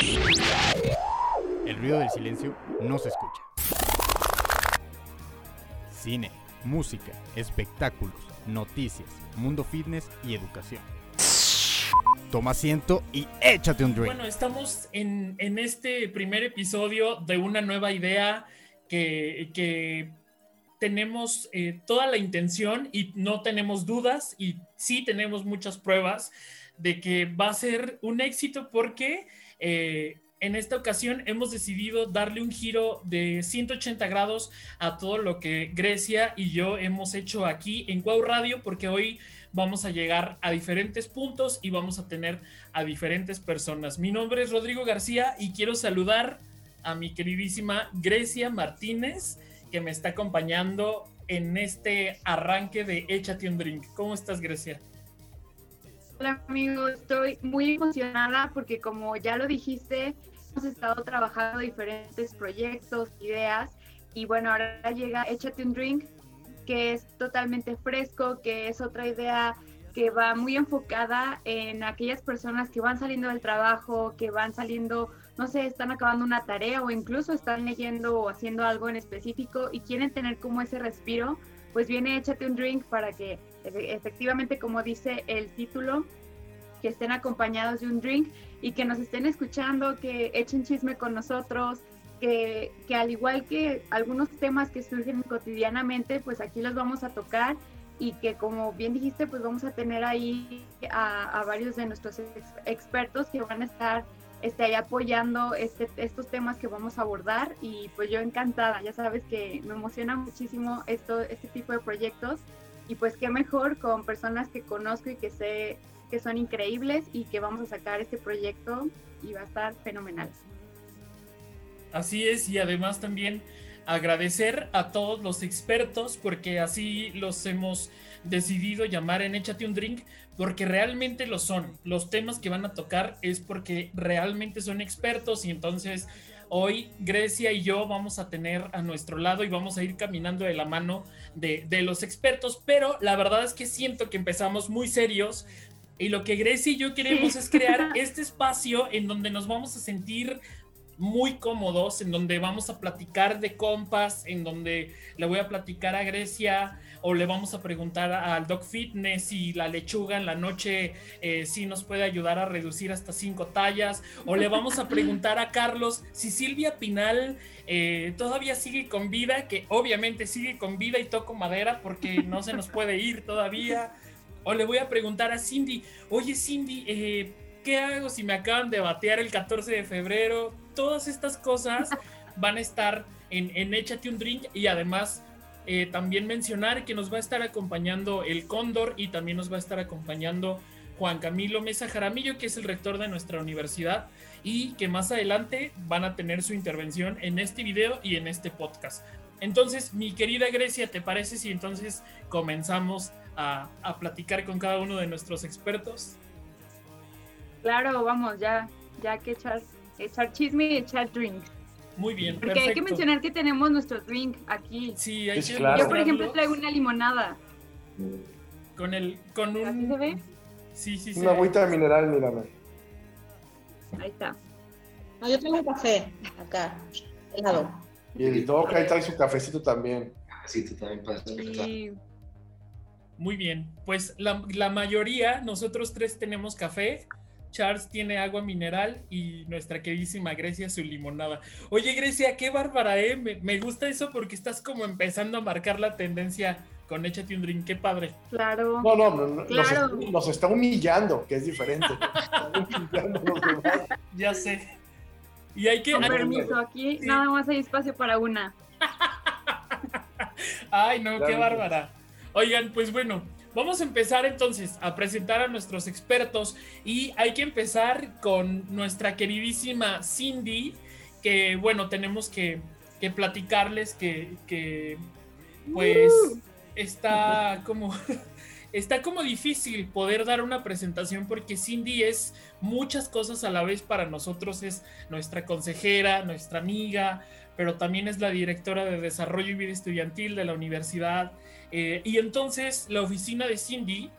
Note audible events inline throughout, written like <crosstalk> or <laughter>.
El ruido del silencio no se escucha. Cine, música, espectáculos, noticias, mundo fitness y educación. Toma asiento y échate un drink. Bueno, estamos en, en este primer episodio de una nueva idea que, que tenemos eh, toda la intención y no tenemos dudas y sí tenemos muchas pruebas de que va a ser un éxito porque eh, en esta ocasión hemos decidido darle un giro de 180 grados a todo lo que Grecia y yo hemos hecho aquí en Cuau Radio porque hoy vamos a llegar a diferentes puntos y vamos a tener a diferentes personas. Mi nombre es Rodrigo García y quiero saludar a mi queridísima Grecia Martínez que me está acompañando en este arranque de Échate un Drink. ¿Cómo estás, Grecia? Hola, amigo. Estoy muy emocionada porque, como ya lo dijiste, hemos estado trabajando diferentes proyectos, ideas. Y bueno, ahora llega Échate un Drink, que es totalmente fresco, que es otra idea que va muy enfocada en aquellas personas que van saliendo del trabajo, que van saliendo no sé, están acabando una tarea o incluso están leyendo o haciendo algo en específico y quieren tener como ese respiro, pues viene échate un drink para que efectivamente, como dice el título, que estén acompañados de un drink y que nos estén escuchando, que echen chisme con nosotros, que, que al igual que algunos temas que surgen cotidianamente, pues aquí los vamos a tocar y que como bien dijiste, pues vamos a tener ahí a, a varios de nuestros expertos que van a estar esté ahí apoyando este, estos temas que vamos a abordar y pues yo encantada, ya sabes que me emociona muchísimo esto, este tipo de proyectos y pues qué mejor con personas que conozco y que sé que son increíbles y que vamos a sacar este proyecto y va a estar fenomenal. Así es y además también agradecer a todos los expertos porque así los hemos decidido llamar en Échate un Drink porque realmente lo son. Los temas que van a tocar es porque realmente son expertos y entonces hoy Grecia y yo vamos a tener a nuestro lado y vamos a ir caminando de la mano de, de los expertos, pero la verdad es que siento que empezamos muy serios y lo que Grecia y yo queremos es crear <laughs> este espacio en donde nos vamos a sentir muy cómodos, en donde vamos a platicar de compas, en donde le voy a platicar a Grecia o le vamos a preguntar al Doc Fitness si la lechuga en la noche eh, sí nos puede ayudar a reducir hasta cinco tallas, o le vamos a preguntar a Carlos si Silvia Pinal eh, todavía sigue con vida, que obviamente sigue con vida y toco madera porque no se nos puede ir todavía. O le voy a preguntar a Cindy, oye Cindy, eh, ¿qué hago si me acaban de batear el 14 de febrero? Todas estas cosas van a estar en, en Échate un Drink y además eh, también mencionar que nos va a estar acompañando el Cóndor y también nos va a estar acompañando Juan Camilo Mesa Jaramillo, que es el rector de nuestra universidad y que más adelante van a tener su intervención en este video y en este podcast. Entonces, mi querida Grecia, ¿te parece si entonces comenzamos a, a platicar con cada uno de nuestros expertos? Claro, vamos, ya, ya que echar, echar chisme y echar drink. Muy bien, Porque hay que mencionar que tenemos nuestro drink aquí. Sí, hay que Yo, por ejemplo, traigo una limonada. Con el, con un... ¿Así se ve? Sí, sí, sí. Una agüita mineral, mírame. Ahí está. No, yo tengo un café acá, helado. Y el Doc ahí trae su cafecito también. Cafecito también para despertar. Y Muy bien, pues la, la mayoría, nosotros tres tenemos café, Charles tiene agua mineral y nuestra queridísima Grecia su limonada. Oye Grecia, qué bárbara, ¿eh? Me, me gusta eso porque estás como empezando a marcar la tendencia con Échate un drink, qué padre. claro. No, no, no, no, Claro. nos, nos está humillando, que es diferente. <laughs> Ya sé. Y hay que... Con hay que- permiso, aquí Sí. nada más hay espacio para una. <laughs> Ay, no, qué bárbara. Oigan, pues bueno, vamos a empezar entonces a presentar a nuestros expertos y hay que empezar con nuestra queridísima Cindy, que bueno, tenemos que, que platicarles que, que, pues está como... <laughs> Está como difícil poder dar una presentación porque Cindy es muchas cosas a la vez para nosotros. Es nuestra consejera, nuestra amiga, pero también es la directora de Desarrollo y Vida Estudiantil de la universidad. Eh, y entonces la oficina de Cindy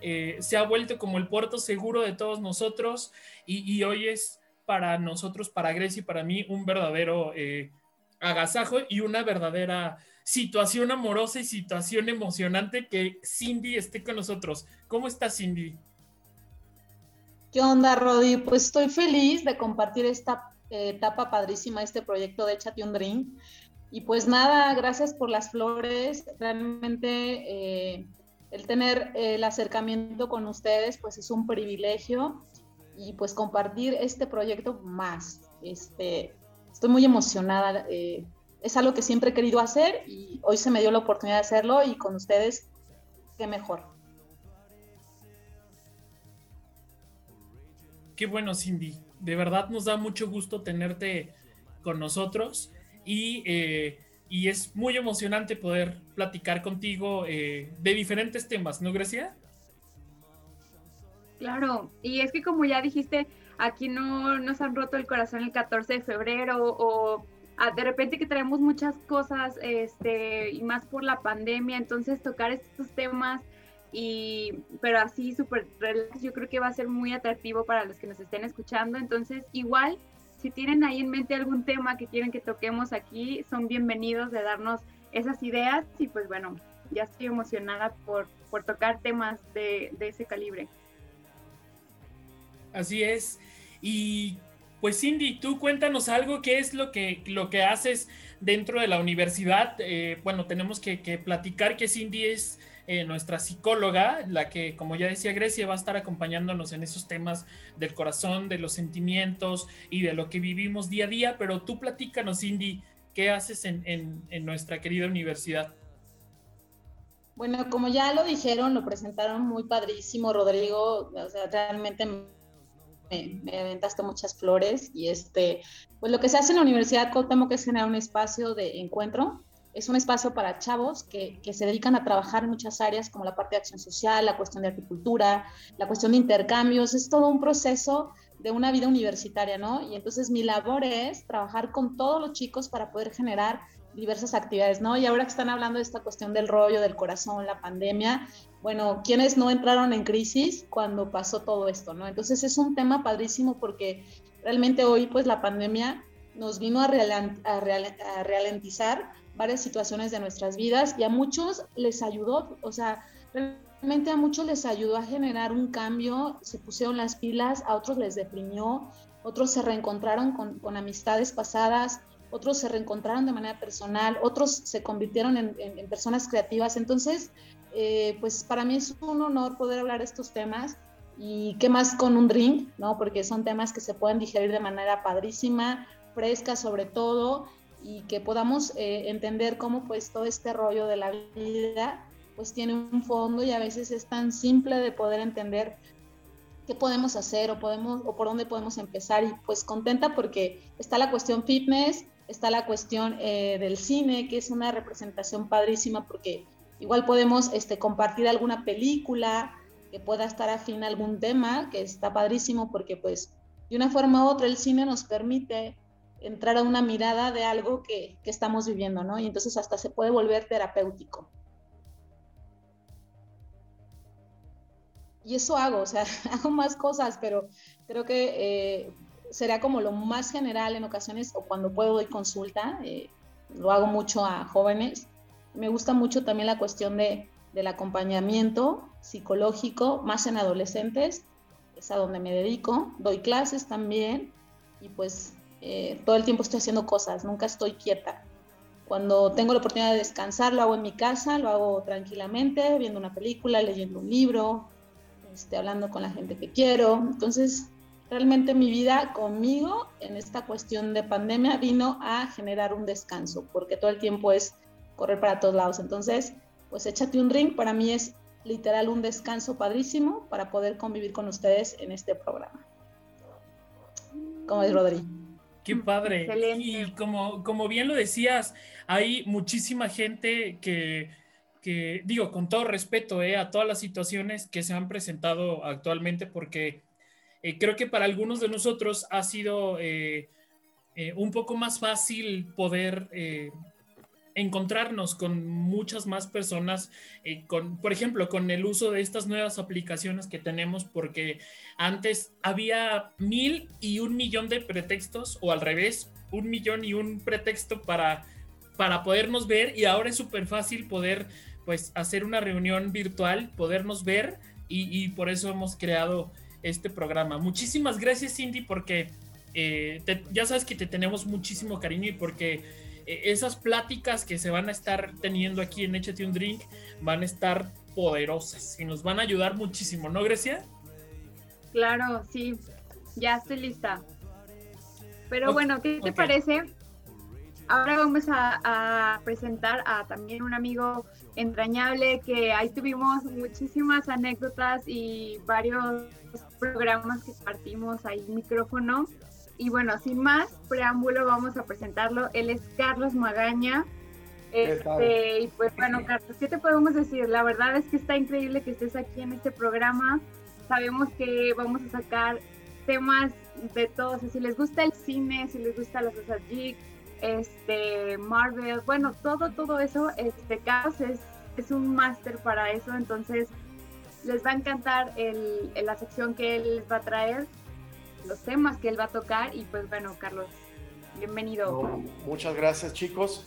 eh, se ha vuelto como el puerto seguro de todos nosotros y, hoy es para nosotros, para Grecia y para mí, un verdadero eh, agasajo y una verdadera situación amorosa y situación emocionante que Cindy esté con nosotros. ¿Cómo está Cindy? ¿Qué onda, Rodi? Pues estoy feliz de compartir esta eh, etapa padrísima, este proyecto de Échate un Drink. Y pues nada, gracias por las flores. Realmente eh, el tener el acercamiento con ustedes, pues es un privilegio. Y pues compartir este proyecto más. Este, estoy muy emocionada. Eh, es algo que siempre he querido hacer y hoy se me dio la oportunidad de hacerlo y con ustedes, qué mejor. Qué bueno, Cindy. De verdad nos da mucho gusto tenerte con nosotros y, eh, y es muy emocionante poder platicar contigo eh, de diferentes temas, ¿no, Grecia? Claro, y es que como ya dijiste, aquí no nos han roto el corazón el 14 de febrero o Ah, de repente que traemos muchas cosas, este, y más por la pandemia, entonces tocar estos temas y pero así súper relax, yo creo que va a ser muy atractivo para los que nos estén escuchando, entonces igual si tienen ahí en mente algún tema que quieren que toquemos aquí, son bienvenidos de darnos esas ideas y pues bueno, ya estoy emocionada por, por tocar temas de, de ese calibre. Así es. Y pues Cindy, tú cuéntanos algo, ¿qué es lo que, lo que haces dentro de la universidad? Eh, bueno, tenemos que, platicar que Cindy es eh, nuestra psicóloga, la que, como ya decía Grecia, va a estar acompañándonos en esos temas del corazón, de los sentimientos y de lo que vivimos día a día, pero tú platícanos, Cindy, ¿qué haces en, en nuestra querida universidad? Bueno, como ya lo dijeron, lo presentaron muy padrísimo, Rodrigo, o sea, realmente me, aventaste muchas flores y este, pues lo que se hace en la Universidad Cuauhtémoc es generar un espacio de encuentro, es un espacio para chavos que, que, se dedican a trabajar en muchas áreas como la parte de acción social, la cuestión de agricultura, la cuestión de intercambios, es todo un proceso de una vida universitaria, ¿no? Y entonces mi labor es trabajar con todos los chicos para poder generar diversas actividades, ¿no? Y ahora que están hablando de esta cuestión del rollo, del corazón, la pandemia, bueno, ¿quiénes no entraron en crisis cuando pasó todo esto, no? Entonces es un tema padrísimo porque realmente hoy pues la pandemia nos vino a, a, a ralentizar varias situaciones de nuestras vidas y a muchos les ayudó, o sea, realmente a muchos les ayudó a generar un cambio, se pusieron las pilas, a otros les deprimió, otros se reencontraron con, con amistades pasadas, otros se reencontraron de manera personal, otros se convirtieron en, personas creativas. Entonces, eh, pues para mí es un honor poder hablar estos temas y qué más con un drink, ¿no? Porque son temas que se pueden digerir de manera padrísima, fresca sobre todo, y que podamos eh, entender cómo pues todo este rollo de la vida pues tiene un fondo y a veces es tan simple de poder entender qué podemos hacer o podemos o por dónde podemos empezar. Y pues contenta porque está la cuestión fitness, está la cuestión eh, del cine, que es una representación padrísima porque igual podemos este, compartir alguna película que pueda estar afín a algún tema, que está padrísimo porque pues de una forma u otra el cine nos permite entrar a una mirada de algo que, que estamos viviendo, ¿no? Y entonces hasta se puede volver terapéutico. Y eso hago, o sea, <laughs> hago más cosas, pero creo que eh, será como lo más general en ocasiones o cuando puedo doy consulta, eh, lo hago mucho a jóvenes. Me gusta mucho también la cuestión de, del acompañamiento psicológico, más en adolescentes, es a donde me dedico. Doy clases también y pues eh, todo el tiempo estoy haciendo cosas, nunca estoy quieta. Cuando tengo la oportunidad de descansar, lo hago en mi casa, lo hago tranquilamente, viendo una película, leyendo un libro, este, hablando con la gente que quiero. Entonces, realmente mi vida conmigo en esta cuestión de pandemia vino a generar un descanso, porque todo el tiempo es correr para todos lados. Entonces, pues échate un drink, para mí es literal un descanso padrísimo para poder convivir con ustedes en este programa. ¿Cómo es, Rodri? Qué padre. Y como, como bien lo decías, hay muchísima gente que, que digo, con todo respeto eh, a todas las situaciones que se han presentado actualmente, porque eh, creo que para algunos de nosotros ha sido eh, eh, un poco más fácil poder encontrarnos con muchas más personas, eh, con, por ejemplo, con el uso de estas nuevas aplicaciones que tenemos, porque antes había mil y un millón de pretextos, o al revés, un millón y un pretexto para, para podernos ver, y ahora es súper fácil poder pues hacer una reunión virtual, podernos ver, y, por eso hemos creado este programa. Muchísimas gracias, Cindy, porque eh, ya sabes que te tenemos muchísimo cariño y porque esas pláticas que se van a estar teniendo aquí en Échate un Drink van a estar poderosas y nos van a ayudar muchísimo, ¿no, Grecia? Claro, sí, ya estoy lista. Pero bueno, ¿qué te parece? Ahora vamos a, presentar a también un amigo entrañable que ahí tuvimos muchísimas anécdotas y varios programas que partimos ahí micrófono. Y bueno, sin más preámbulo, vamos a presentarlo. Él es Carlos Magaña. Este, y pues bueno, Carlos, ¿qué te podemos decir? La verdad es que está increíble que estés aquí en este programa. Sabemos que vamos a sacar temas de todos. Si les gusta el cine, si les gusta las cosas geek, este, Marvel, bueno, todo, todo eso, este, Carlos es, es un máster para eso. Entonces, les va a encantar el, la sección que él les va a traer los temas que él va a tocar. Y pues bueno, Carlos, bienvenido. muchas gracias, chicos.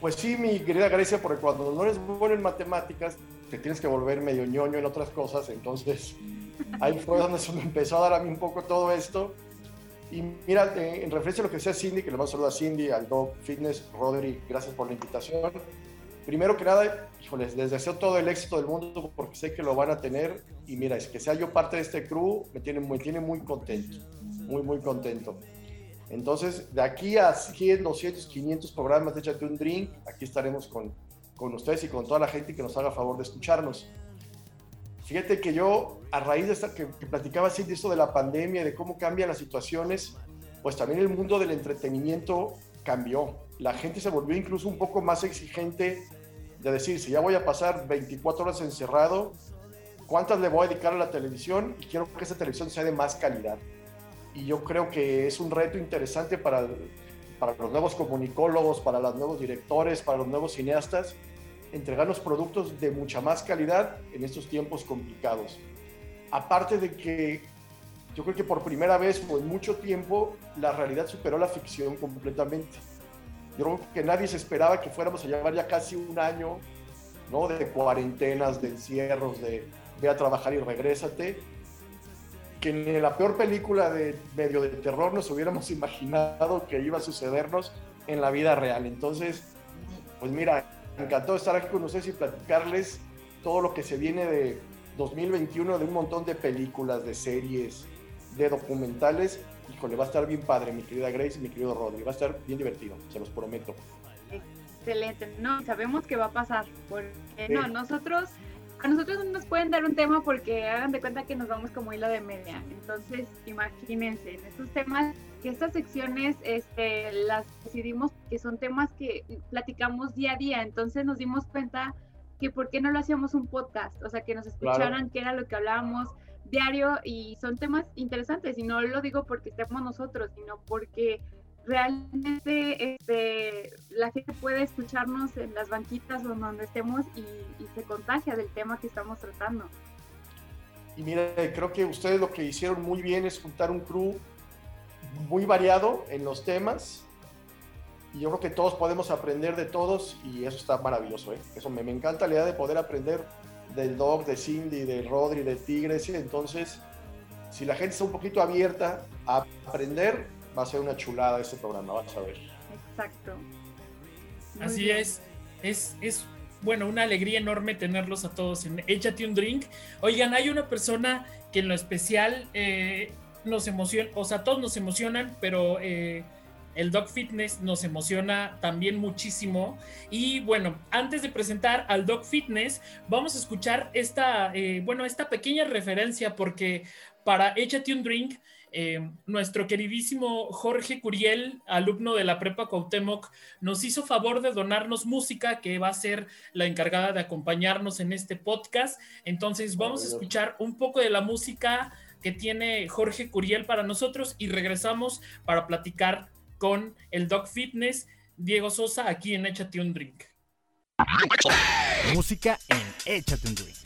Pues sí, mi querida Grecia, porque cuando no eres bueno en matemáticas, te tienes que volver medio ñoño en otras cosas. Entonces, <laughs> ahí fue donde se me empezó a dar a mí un poco todo esto. Y mira, eh, en referencia a lo que decía Cindy, que le mando a saludar a Cindy, al Dog Fitness, Rodri, gracias por la invitación. Primero que nada, les deseo todo el éxito del mundo porque sé que lo van a tener. Y mira, es que sea yo parte de este crew, me tiene, muy contento, muy, muy contento. Entonces, de aquí a 100, 200, 500 programas de Échate un Drink, aquí estaremos con, con ustedes y con toda la gente que nos haga favor de escucharnos. Fíjate que yo, a raíz de que, que platicaba así de esto de la pandemia, de cómo cambian las situaciones, pues también el mundo del entretenimiento cambió. La gente se volvió incluso un poco más exigente de decir, si ya voy a pasar 24 horas encerrado, ¿cuántas le voy a dedicar a la televisión? Y quiero que esa televisión sea de más calidad. Y yo creo que es un reto interesante para, para los nuevos comunicólogos, para los nuevos directores, para los nuevos cineastas, entregarnos productos de mucha más calidad en estos tiempos complicados. Aparte de que yo creo que por primera vez o en mucho tiempo la realidad superó la ficción completamente. Yo creo que nadie se esperaba que fuéramos a llevar ya casi un año ¿no? de cuarentenas, de encierros, de ve a trabajar y regrésate. Que en la peor película de medio de terror nos hubiéramos <laughs> imaginado que iba a sucedernos en la vida real. Entonces, pues mira, encantado estar aquí con ustedes y platicarles todo lo que se viene de 2021, de un montón de películas, de series, de documentales. Híjole, va a estar bien padre, mi querida Grace y mi querido Rodri. Va a estar bien divertido, se los prometo. Excelente. No, sabemos que va a pasar. Porque no, nosotros, a nosotros no nos pueden dar un tema porque hagan de cuenta que nos vamos como hilo de media. Entonces, imagínense, en estos temas, que estas secciones este, las decidimos que son temas que platicamos día a día. Entonces nos dimos cuenta que por qué no lo hacíamos un podcast, o sea, que nos escucharan qué era lo que hablábamos, diario y son temas interesantes y no lo digo porque estemos nosotros, sino porque realmente este, la gente puede escucharnos en las banquitas o donde estemos y, se contagia del tema que estamos tratando. Y mira, creo que ustedes lo que hicieron muy bien es juntar un crew muy variado en los temas y yo creo que todos podemos aprender de todos y eso está maravilloso. ¿eh? Eso me, me encanta la idea de poder aprender del Dog, de Cindy, de Rodri, de Tigres. Entonces, si la gente está un poquito abierta a aprender, va a ser una chulada este programa, vas a ver. Exacto. Así es. Es, es, bueno, una alegría enorme tenerlos a todos en Échate un Drink. Oigan, hay una persona que en lo especial eh, nos emociona, o sea, todos nos emocionan, pero... Eh, el Dog Fitness nos emociona también muchísimo. Y bueno, antes de presentar al Dog Fitness, vamos a escuchar esta, eh, bueno, esta pequeña referencia porque para Échate un Drink, eh, nuestro queridísimo Jorge Curiel, alumno de la Prepa Cuauhtémoc, nos hizo favor de donarnos música que va a ser la encargada de acompañarnos en este podcast. Entonces vamos a escuchar un poco de la música que tiene Jorge Curiel para nosotros y regresamos para platicar con el Dog Fitness Diego Sosa aquí en Échate un Drink. Música en Échate un Drink.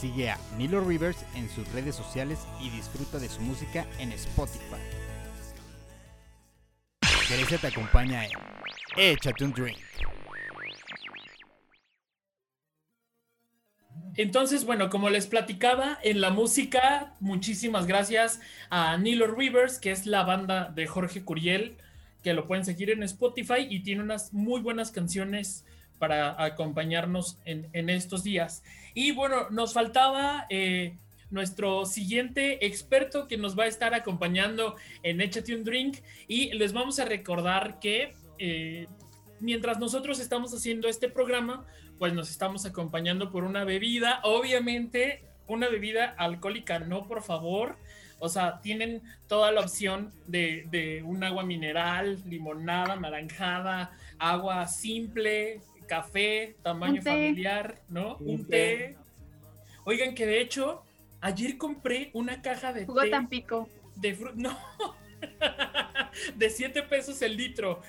Sigue a Nilo Rivers en sus redes sociales y disfruta de su música en Spotify. Grecia te acompaña en Échate un Drink. Entonces, bueno, como les platicaba, en la música, muchísimas gracias a Nilo Rivers, que es la banda de Jorge Curiel, que lo pueden seguir en Spotify y tiene unas muy buenas canciones para acompañarnos en, estos días. Y bueno, nos faltaba eh, nuestro siguiente experto que nos va a estar acompañando en Échate un Drink y les vamos a recordar que eh, mientras nosotros estamos haciendo este programa, pues nos estamos acompañando por una bebida, obviamente una bebida alcohólica, no por favor. O sea, tienen toda la opción de, de un agua mineral, limonada, naranjada, agua simple, café, tamaño familiar, ¿no? Un, té. Oigan, que de hecho, ayer compré una caja de Jugo té. Tampico. De fruta. <laughs> No. de 7 pesos el litro.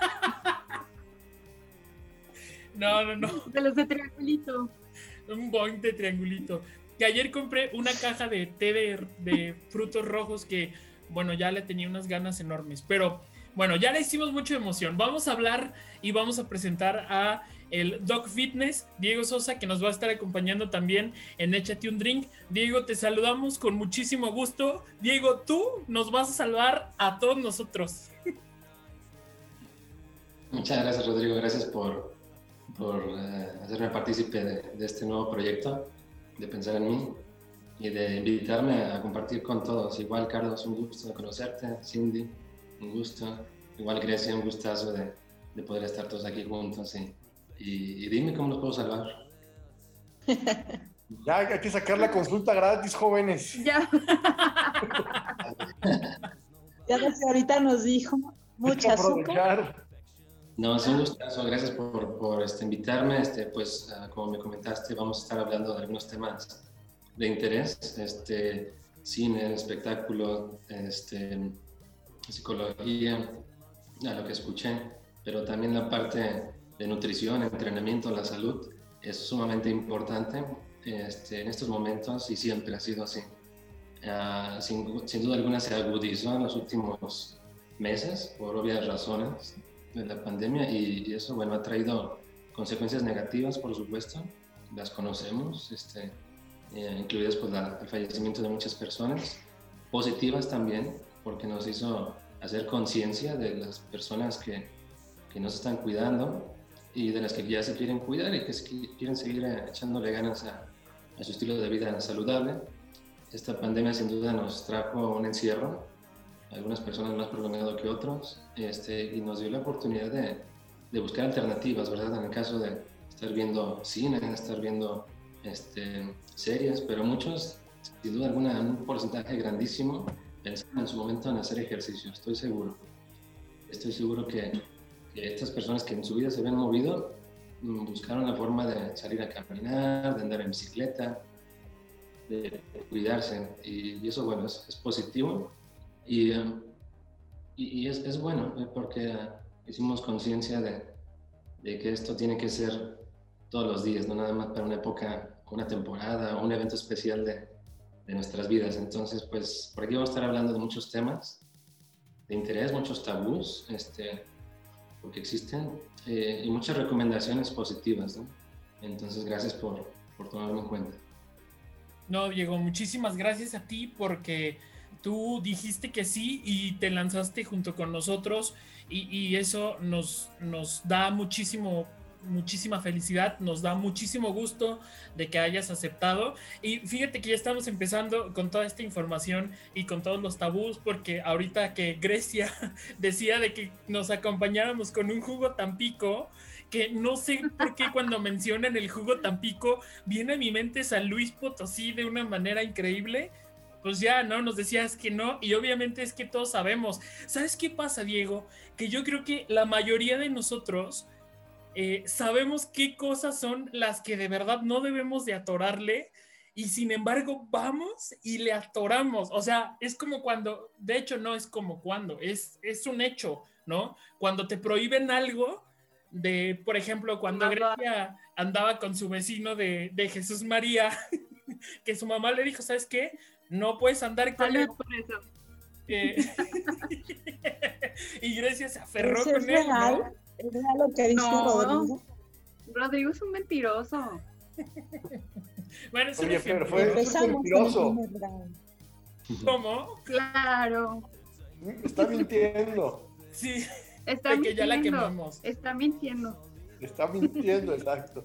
<laughs> no, no, no. De los de triangulito. Un boing de triangulito. Que ayer compré una caja de té de, de frutos rojos que, bueno, ya le tenía unas ganas enormes. Pero bueno, ya le hicimos mucha emoción. Vamos a hablar y vamos a presentar a el Doc Fitness, Diego Sosa, que nos va a estar acompañando también en Échate un Drink. Diego, te saludamos con muchísimo gusto. Diego, tú nos vas a salvar a todos nosotros. Muchas gracias, Rodrigo. Gracias por, por eh, hacerme partícipe de, de este nuevo proyecto, de pensar en mí y de invitarme a compartir con todos. Igual, Carlos, un gusto conocerte. Cindy, un gusto. Igual, Grecia, un gustazo de, de poder estar todos aquí juntos. Y, y, y dime cómo nos puedo salvar. <laughs> Ya hay que sacar la consulta gratis, jóvenes. Ya. <laughs> Ya desde ahorita nos dijo mucha azúcar. No, es un gustazo. Gracias por, por este, invitarme. Este, pues, ah, como me comentaste, vamos a estar hablando de algunos temas de interés. Este, cine, espectáculo, este, psicología, a lo que escuché, pero también la parte de nutrición, entrenamiento, la salud es sumamente importante este, en estos momentos y siempre ha sido así. Ah, sin, sin duda alguna se agudizó en los últimos meses por obvias razones de la pandemia y, y eso bueno ha traído consecuencias negativas por supuesto las conocemos este, eh, incluidas pues la- el fallecimiento de muchas personas positivas también porque nos hizo hacer conciencia de las personas que, que nos están cuidando y de las que ya se quieren cuidar y que quieren seguir eh, echándole ganas a, a su estilo de vida saludable. Esta pandemia sin duda nos trajo un encierro, algunas personas más prolongado que otros, este, y nos dio la oportunidad de, de buscar alternativas, ¿verdad? En el caso de estar viendo cine, estar viendo este, series, pero muchos, sin duda alguna, un porcentaje grandísimo, pensaban en su momento en hacer ejercicio, estoy seguro. Estoy seguro que estas personas que en su vida se habían movido mm, buscaron la forma de salir a caminar, de andar en bicicleta, de cuidarse. Y, eso, bueno, es, es positivo. Y, eh, y, es, es, bueno, eh, porque hicimos conciencia de, de, que esto tiene que ser todos los días, no nada más para una época, una temporada o un evento especial de, de nuestras vidas. Entonces, pues por aquí vamos a estar hablando de muchos temas de interés, muchos tabús, este, porque existen, eh, y muchas recomendaciones positivas. ¿no? Entonces, gracias por, por tomarme en cuenta. No, Diego, muchísimas gracias a ti porque tú dijiste que sí y te lanzaste junto con nosotros y, y eso nos, nos da muchísimo muchísima felicidad, nos da muchísimo gusto de que hayas aceptado y fíjate que ya estamos empezando con toda esta información y con todos los tabús porque ahorita que Grecia <laughs> decía de que nos acompañáramos con un jugo Tampico, que no sé por qué cuando mencionan el jugo Tampico viene a mi mente San Luis Potosí de una manera increíble. pues ya, ¿no? Nos decías que no, y obviamente es que todos sabemos. ¿Sabes qué pasa, Diego? Que yo creo que la mayoría de nosotros eh, sabemos qué cosas son las que de verdad no debemos de atorarle, y sin embargo vamos y le atoramos. O sea, es como cuando, de hecho no es como cuando, es, es un hecho, ¿no? Cuando te prohíben algo, de, por ejemplo, cuando Grecia andaba con su vecino de, de Jesús María, <laughs> que su mamá le dijo, ¿sabes qué? no puedes andar con él. Por eso. Eh, <laughs> y Grecia se aferró con él. ¿no? ¿Es real lo que dice Rodrigo? Rodrigo es un mentiroso. <laughs> bueno, es Oye, pero fue, un mentiroso. ¿Cómo? Claro. Está mintiendo. Sí. Está mintiendo. Que ya la quemamos. Está mintiendo. Está mintiendo, exacto.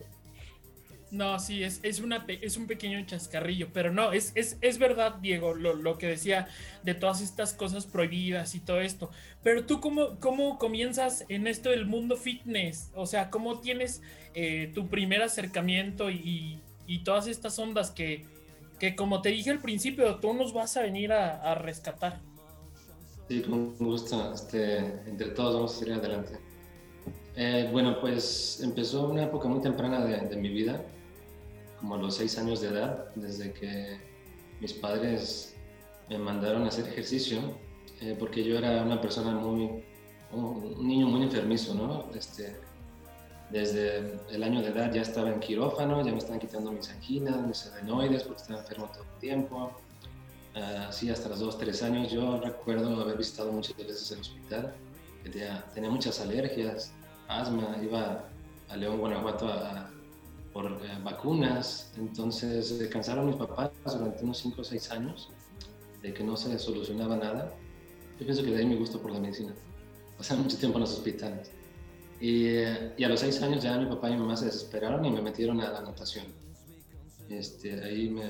No, sí, es, es, una, es un pequeño chascarrillo, pero no, es, es, es verdad, Diego, lo, lo, que decía de todas estas cosas prohibidas y todo esto. Pero tú, ¿cómo, cómo comienzas en esto del mundo fitness? O sea, ¿cómo tienes eh, tu primer acercamiento y, y, todas estas ondas que, que, como te dije al principio, tú nos vas a venir a, a rescatar? Sí, con gusto. Este, entre todos vamos a seguir adelante. Eh, bueno, pues empezó una época muy temprana de, de mi vida como a los seis años de edad, desde que mis padres me mandaron a hacer ejercicio, eh, porque yo era una persona muy, un niño muy enfermizo, ¿no? Este, desde el año de edad ya estaba en quirófano, ya me estaban quitando mis anginas, mis adenoides, porque estaba enfermo todo el tiempo. Ah, así hasta los dos, tres años. Yo recuerdo haber visitado muchas veces el hospital. Tenía, tenía muchas alergias, asma, iba a León, Guanajuato a, por eh, vacunas. Entonces se cansaron mis papás durante unos 5 o 6 años de que no se solucionaba nada. Yo pienso que de ahí mi gusto por la medicina. Pasaron <laughs> mucho tiempo en los hospitales. Y, eh, a los 6 años ya mi papá y mi mamá se desesperaron y me metieron a la natación. Este, ahí me,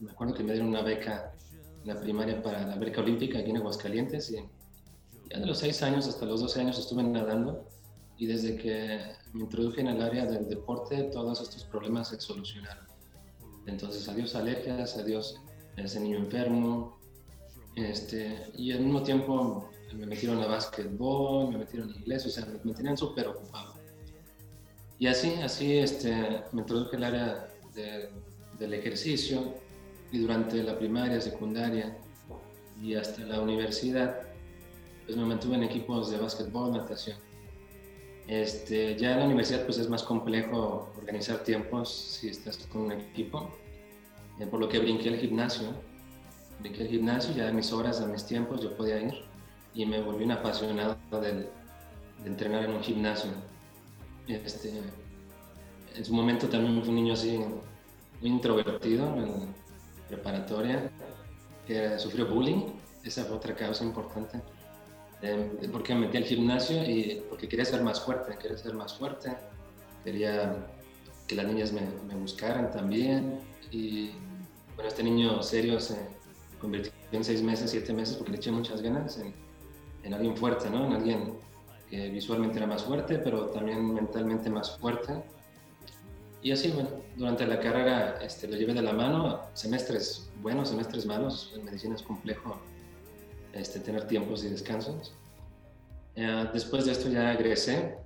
me acuerdo que me dieron una beca en la primaria para la beca olímpica aquí en Aguascalientes. Y ya de los 6 años hasta los 12 años estuve nadando y desde que me introduje en el área del deporte, todos estos problemas se solucionaron. Entonces, adiós alergias, adiós ese niño enfermo, este, y al mismo tiempo me metieron a básquetbol, me metieron a inglés, o sea, me, tenían súper ocupado. Y así, así este, me introduje en el área del ejercicio y durante la primaria, secundaria y hasta la universidad, pues me mantuve en equipos de básquetbol, natación. Este, ya en la universidad pues es más complejo organizar tiempos si estás con un equipo, eh, por lo que brinqué al gimnasio. Brinqué al gimnasio, ya a mis horas, a mis tiempos yo podía ir y me volví un apasionado de entrenar en un gimnasio. Este, en su momento también fui un niño así muy introvertido en preparatoria, que sufrió bullying, esa fue otra causa importante eh, porque me metí al gimnasio y porque quería ser más fuerte, quería ser más fuerte, quería que las niñas me, me buscaran también y bueno, este niño serio se convirtió en seis meses, siete meses porque le eché muchas ganas en, en alguien fuerte, ¿no? En alguien que visualmente era más fuerte, pero también mentalmente más fuerte. Y así, bueno, durante la carrera este, lo llevé de la mano, semestres buenos, semestres malos, en medicina es complejo este, tener tiempos y descansos. Eh, después de esto ya egresé.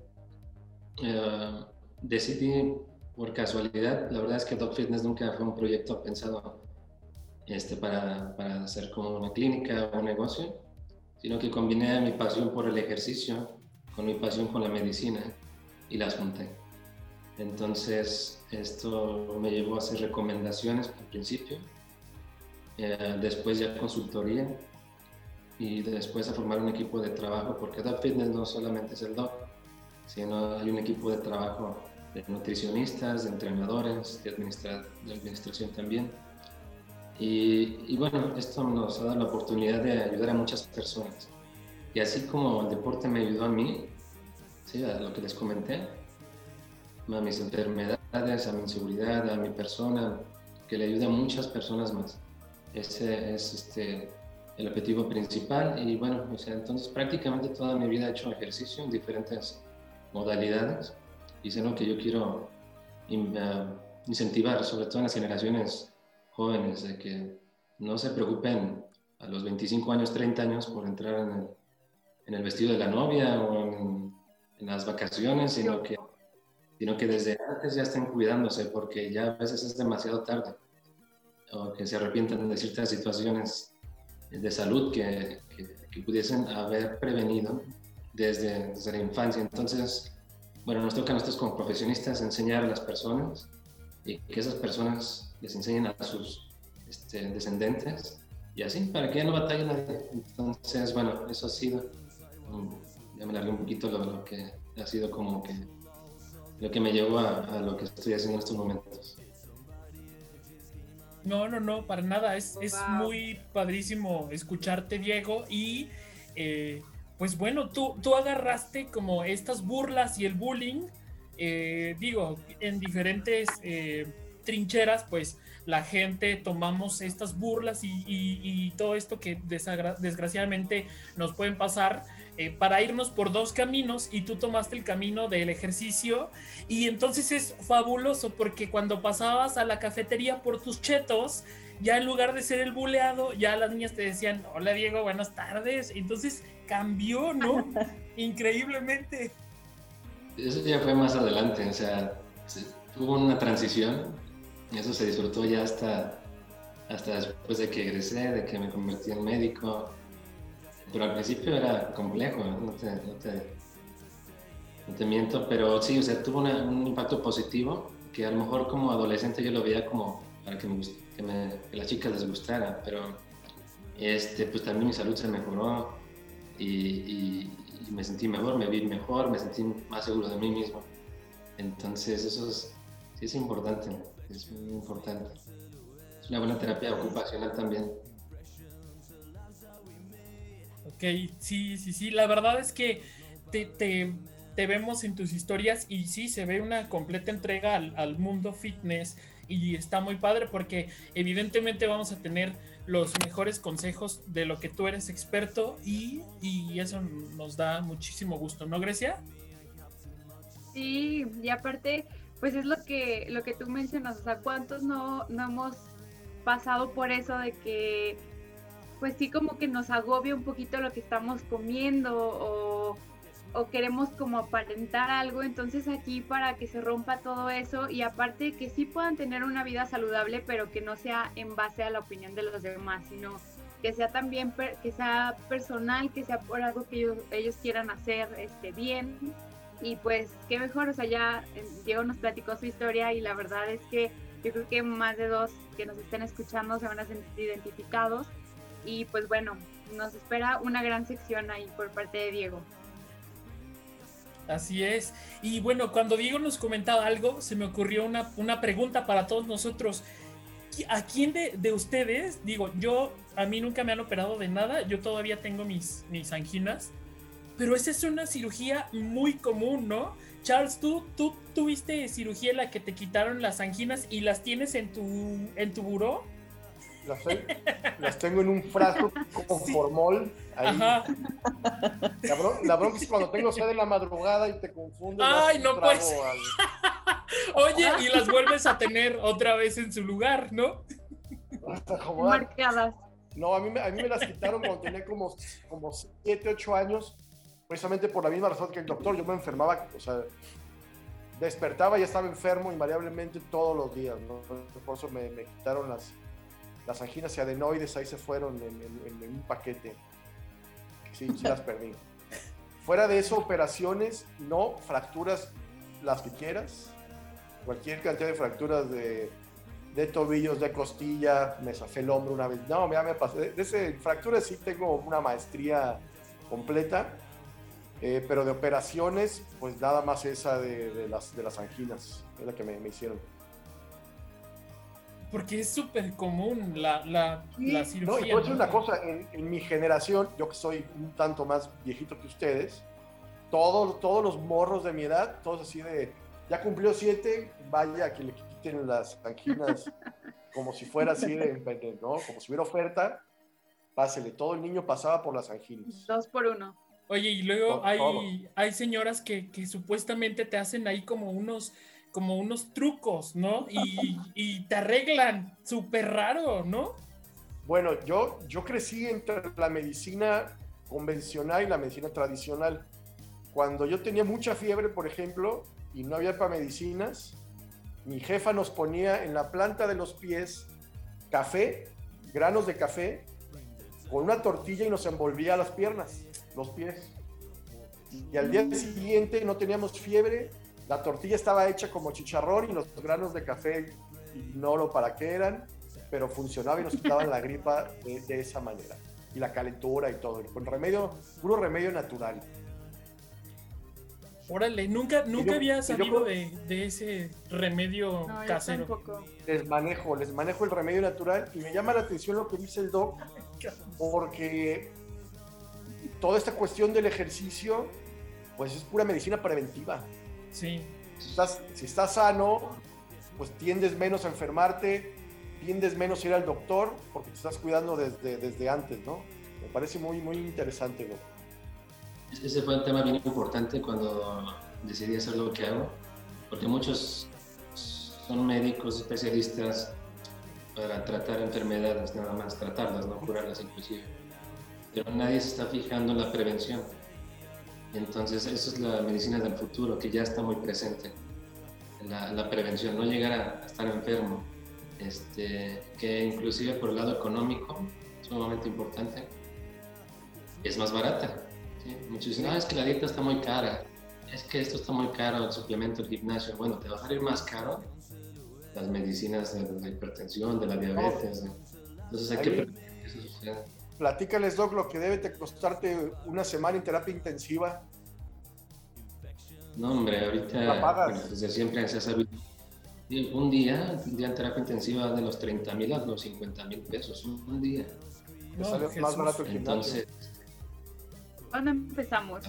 Eh, decidí por casualidad, la verdad es que Dog Fitness nunca fue un proyecto pensado este, para, para hacer como una clínica o un negocio, sino que combiné mi pasión por el ejercicio con mi pasión con la medicina y las junté. Entonces, esto me llevó a hacer recomendaciones al principio, eh, después ya consultoría y después a formar un equipo de trabajo, porque Dog Fitness no solamente es el Dog, sino hay un equipo de trabajo de nutricionistas, de entrenadores, de, de administración también. Y, y, bueno, esto nos ha dado la oportunidad de ayudar a muchas personas. Y así como el deporte me ayudó a mí, ¿sí? a lo que les comenté, a mis enfermedades, a mi inseguridad, a mi persona, que le ayuda a muchas personas más. Ese es este, el objetivo principal. Y bueno, o sea, entonces prácticamente toda mi vida he hecho ejercicio en diferentes modalidades. Y es algo que yo quiero eh, incentivar, sobre todo en las generaciones jóvenes, de que no se preocupen a los 25 años, 30 años por entrar en el, en el vestido de la novia o en, en, las vacaciones, sino que, sino que desde antes ya estén cuidándose porque ya a veces es demasiado tarde o que se arrepientan de ciertas situaciones de salud que, que, pudiesen haber prevenido desde, desde, la infancia. Entonces, bueno, nos toca a nosotros como profesionistas enseñar a las personas y que esas personas les enseñen a sus este, descendentes y así, para que ya no batalle. Entonces, bueno, eso ha sido, mm, ya me largué un poquito lo, lo, que ha sido como que lo que me llevó a, a, lo que estoy haciendo en estos momentos. No, no, no, para nada. Es, wow. es muy padrísimo escucharte, Diego. Y eh, pues bueno, tú, tú agarraste como estas burlas y el bullying, eh, digo, en diferentes eh, trincheras, pues la gente tomamos estas burlas y, y, y todo esto que desgraciadamente nos pueden pasar eh, para irnos por dos caminos y tú tomaste el camino del ejercicio y entonces es fabuloso porque cuando pasabas a la cafetería por tus chetos, ya en lugar de ser el buleado, ya las niñas te decían, hola Diego, buenas tardes. Entonces cambió, ¿no? <laughs> Increíblemente. Eso ya fue más adelante, o sea, hubo una transición y eso se disfrutó ya hasta, hasta después de que egresé, de que me convertí en médico. Pero al principio era complejo, no te, no te, no te miento, pero sí, o sea, tuvo una, un impacto positivo que a lo mejor como adolescente yo lo veía como para que, me, que, me, que las chicas les gustara, pero este, pues también mi salud se mejoró y, y, y, me sentí mejor, me vi mejor, me sentí más seguro de mí mismo. Entonces eso es, sí es importante es muy importante. Es una buena terapia ocupacional también. Ok, sí, sí, sí. La verdad es que te, te, te vemos en tus historias y sí, se ve una completa entrega al, al, mundo fitness y está muy padre porque evidentemente vamos a tener los mejores consejos de lo que tú eres experto y, y eso nos da muchísimo gusto, ¿no, Grecia? Sí, y aparte pues es lo que, lo que tú mencionas, o sea, ¿cuántos no, no hemos pasado por eso de que, pues sí, como que nos agobia un poquito lo que estamos comiendo o, queremos como aparentar algo, entonces aquí para que se rompa todo eso y aparte que sí puedan tener una vida saludable, pero que no sea en base a la opinión de los demás, sino que sea también, que sea personal, que sea por algo que ellos, ellos quieran hacer este, bien. Y pues qué mejor, o sea, ya eh, Diego nos platicó su historia y la verdad es que yo creo que más de dos que nos estén escuchando se van a sentir identificados y pues bueno, nos espera una gran sección ahí por parte de Diego. Así es. Y bueno, cuando Diego nos comentaba algo, se me ocurrió una, una pregunta para todos nosotros. ¿A quién de, de, ustedes, digo, yo, a mí nunca me han operado de nada, yo todavía tengo mis, mis anginas, pero esa es una cirugía muy común, ¿no? Charles, ¿tú, tú tuviste cirugía en la que te quitaron las anginas y las tienes en tu, en tu buró? Las, las tengo en un frasco como sí. formol. Ahí. Ajá. La, bron la, bronca es cuando tengo sed en la madrugada y te confundes. Ay, no pues. Al... <laughs> Oye, y las vuelves a tener otra vez en su lugar, ¿no? Marcadas. No, a mí, a mí me las quitaron cuando tenía como, como 7, 8 años precisamente por la misma razón que el doctor, yo me enfermaba, o sea, despertaba y estaba enfermo invariablemente todos los días, ¿no? Por eso me, me quitaron las, las anginas y adenoides, ahí se fueron en, un paquete. Sí, sí las perdí. Fuera de eso, operaciones, no, fracturas las que quieras, cualquier cantidad de fracturas de, tobillos, de costilla, me zafé el hombro una vez. No, ya me pasé. De ese, fracturas sí tengo una maestría completa eh, pero de operaciones, pues nada más esa de, las, anginas, es la que me hicieron. Porque es súper común la, la, sí, la cirugía. No, y puedo decir una cosa, en, en, mi generación, yo que soy un tanto más viejito que ustedes, todos, todos los morros de mi edad, todos así de, ya cumplió siete, vaya que le quiten las anginas <laughs> como si fuera así de, ¿no? Como si hubiera oferta, pásele, todo el niño pasaba por las anginas. Dos por uno. Oye, y luego hay, hay señoras que, que, supuestamente te hacen ahí como unos, como unos trucos, ¿no? Y, y te arreglan, súper raro, ¿no? Bueno, yo, yo crecí entre la medicina convencional y la medicina tradicional. Cuando yo tenía mucha fiebre, por ejemplo, y no había para medicinas, mi jefa nos ponía en la planta de los pies café, granos de café, con una tortilla y nos envolvía las piernas, los pies. Y al día siguiente no teníamos fiebre, la tortilla estaba hecha como chicharrón y los granos de café, no lo para qué eran, pero funcionaba y nos quitaban la gripa de, de esa manera. Y la calentura y todo, con remedio, puro remedio natural. Órale, nunca, nunca yo- había yo sabido de, de ese remedio No, casero. tampoco. Les manejo, les manejo el remedio natural y me llama la atención lo que dice el doc, <laughs> porque toda esta cuestión del ejercicio, pues es pura medicina preventiva. Sí. Si estás, si estás sano, pues tiendes menos a enfermarte, tiendes menos a ir al doctor, porque te estás cuidando desde, desde antes, ¿no? Me parece muy, muy interesante, ¿no? Ese fue un tema bien importante cuando decidí hacer lo que hago, porque muchos son médicos, especialistas para tratar enfermedades, nada más tratarlas, no curarlas inclusive. Pero nadie se está fijando en la prevención. Entonces, eso es la medicina del futuro, que ya está muy presente. La, la prevención, no llegar a, a estar enfermo, este, que inclusive por el lado económico, sumamente importante, es más barata. ¿sí? Muchos dicen, ah, es que la dieta está muy cara, es que esto está muy caro, el suplemento, el gimnasio. Bueno, te va a salir más caro las medicinas de la hipertensión, de la diabetes. Entonces hay que prevenir que eso suceda. Platícales, Doc, lo que debe te costarte una semana en terapia intensiva. No, hombre, ahorita La pagas. bueno, desde siempre se ha sabido. Un día, un día en terapia intensiva de los 30 mil a los 50 mil pesos, un, día. No, sale más barato. Entonces, ¿Cuándo empezamos?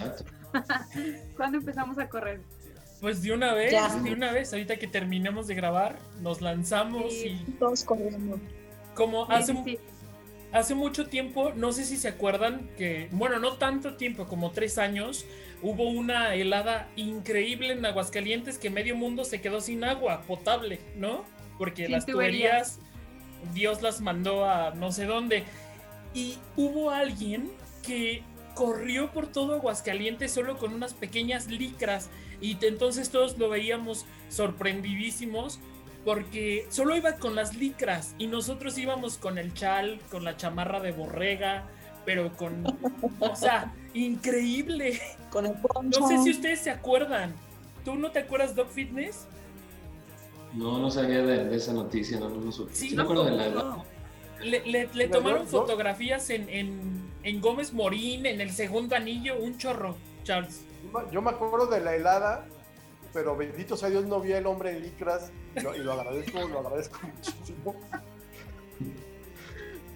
<laughs> ¿Cuándo empezamos a correr? Pues de una vez, Ya. de una vez, ahorita que terminemos de grabar, nos lanzamos Sí. y Todos corriendo. como hace, sí, sí. Hace mucho tiempo, no sé si se acuerdan que, bueno, no tanto tiempo, como tres años, hubo una helada increíble en Aguascalientes que medio mundo se quedó sin agua potable, ¿no? Porque Sin las tuberías. tuberías, Dios las mandó a no sé dónde. Y hubo alguien que corrió por todo Aguascalientes solo con unas pequeñas licras y entonces todos lo veíamos sorprendidísimos porque solo iba con las licras y nosotros íbamos con el chal, con la chamarra de borrega, pero con, o sea, <laughs> increíble. Con el poncho. No sé si ustedes se acuerdan. ¿Tú no te acuerdas Dog Fitness? No, no sabía de, de esa noticia, no, no, no supe. Sí, Sí me acuerdo de la... Le, le- le tomaron fotografías en, en, en Gómez Morín, en el segundo anillo, un chorro, Charles. Yo me acuerdo de la helada, pero bendito sea Dios, no vi el hombre en licras y lo, y lo agradezco, lo agradezco <laughs> muchísimo.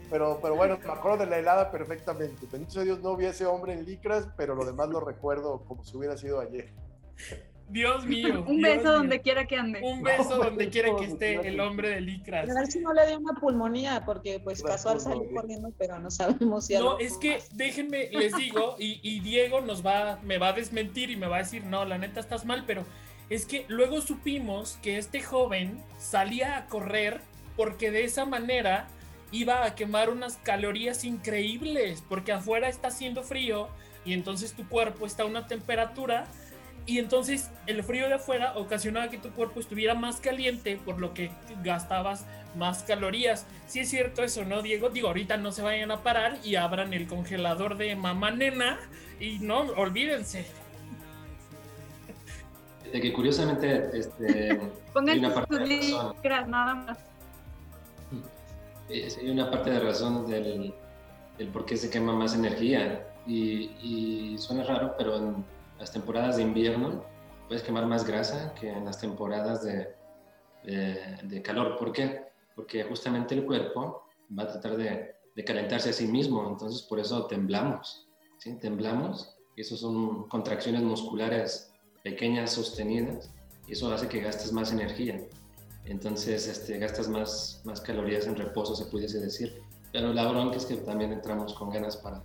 Pero, pero bueno, me acuerdo de la helada perfectamente. Bendito sea Dios, no vi a ese hombre en licras, pero lo demás lo recuerdo como si hubiera sido ayer. Dios mío. <laughs> Un Dios beso mío. donde quiera que ande. Un beso No, donde quiera que esté no, el hombre de licras. A ver si no le dio una pulmonía, porque pues casual salió corriendo, pero no sabemos si No, es que más. déjenme, les digo, y, y Diego nos va, me va a desmentir y me va a decir, no, la neta estás mal, pero es que luego supimos que este joven salía a correr porque de esa manera iba a quemar unas calorías increíbles, porque afuera está haciendo frío y entonces tu cuerpo está a una temperatura y entonces el frío de afuera ocasionaba que tu cuerpo estuviera más caliente, por lo que gastabas más calorías. Sí es cierto eso, ¿no, Diego? Digo, ahorita no se vayan a parar y abran el congelador de mamá nena y no, olvídense. De que curiosamente, este, <laughs> Pongan una parte sus de razón. nada más. Sí, hay una parte de razón del, del por qué se quema más energía. Y, y suena raro, pero en las temporadas de invierno puedes quemar más grasa que en las temporadas de, de- de calor. ¿Por qué? Porque justamente el cuerpo va a tratar de, de calentarse a sí mismo. Entonces, por eso temblamos. ¿sí? Temblamos y eso son contracciones musculares pequeñas, sostenidas. Y eso hace que gastes más energía. Entonces, este, gastas más, más calorías en reposo, se pudiese decir. Pero la bronca es que también entramos con ganas para,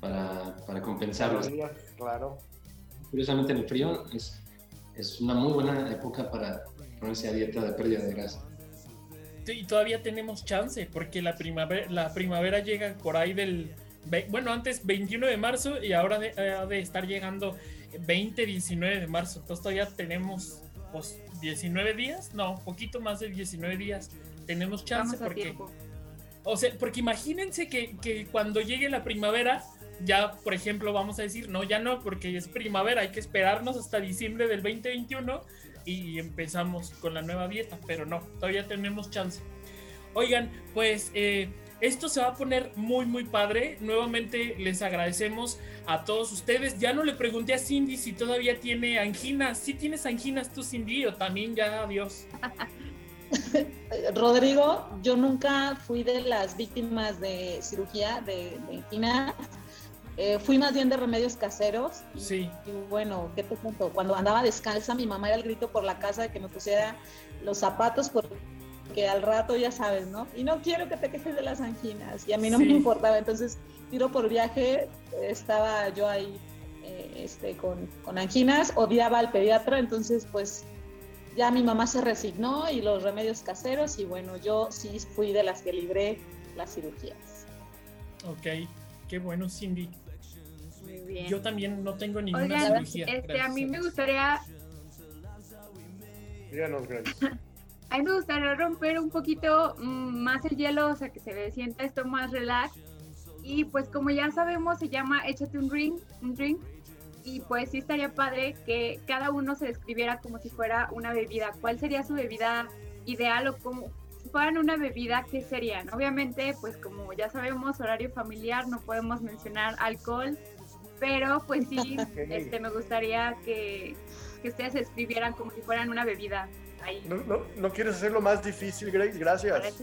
para, para compensarlos. Claro. Curiosamente, en el frío es, es una muy buena época para ponerse a dieta de pérdida de grasa. y todavía tenemos chance, porque la primavera, la primavera llega por ahí del, bueno, antes 21 de marzo y ahora de, de estar llegando 20, 19 de marzo. Entonces todavía tenemos pues, 19 días, no, poquito más de 19 días. Tenemos chance porque... O sea, porque imagínense que, que cuando llegue la primavera, ya, por ejemplo, vamos a decir, no, ya no, porque es primavera, hay que esperarnos hasta diciembre del 2021 y empezamos con la nueva dieta, pero no, todavía tenemos chance. Oigan, pues eh, esto se va a poner muy, muy padre. Nuevamente les agradecemos a todos ustedes. Ya no le pregunté a Cindy si todavía tiene anginas. ¿Sí tienes anginas tú, Cindy? O también ya, adiós. <laughs> Rodrigo, yo nunca fui de las víctimas de cirugía de, anginas. Eh, fui más bien de remedios caseros. sí. Y bueno, ¿qué te cuento? Cuando andaba descalza, mi mamá era el grito por la casa de que me pusiera los zapatos porque al rato ya sabes, ¿no? Y no quiero que te quejes de las anginas. Y a mí no me importaba. Entonces, tiro por viaje, estaba yo ahí eh, este, con, con anginas, odiaba al pediatra. Entonces, pues ya mi mamá se resignó y los remedios caseros y bueno, yo sí fui de las que libré las cirugías. Ok, qué bueno Cindy. Muy bien. Yo también no tengo ninguna cirugía. Este, a mí me gustaría... Díganos, Grace. A mí me gustaría romper un poquito mm, más el hielo, o sea, que se sienta esto más relax. Y pues como ya sabemos, se llama Échate un drink, un drink y pues sí estaría padre que cada uno se describiera como si fuera una bebida. ¿Cuál sería su bebida ideal o como si fueran una bebida, qué serían? Obviamente, pues como ya sabemos, horario familiar, no podemos mencionar alcohol, pero pues sí, <laughs> este, me gustaría que, que ustedes se describieran como si fueran una bebida. Ahí. No, no, no quieres hacerlo más difícil, Grace, gracias. <laughs>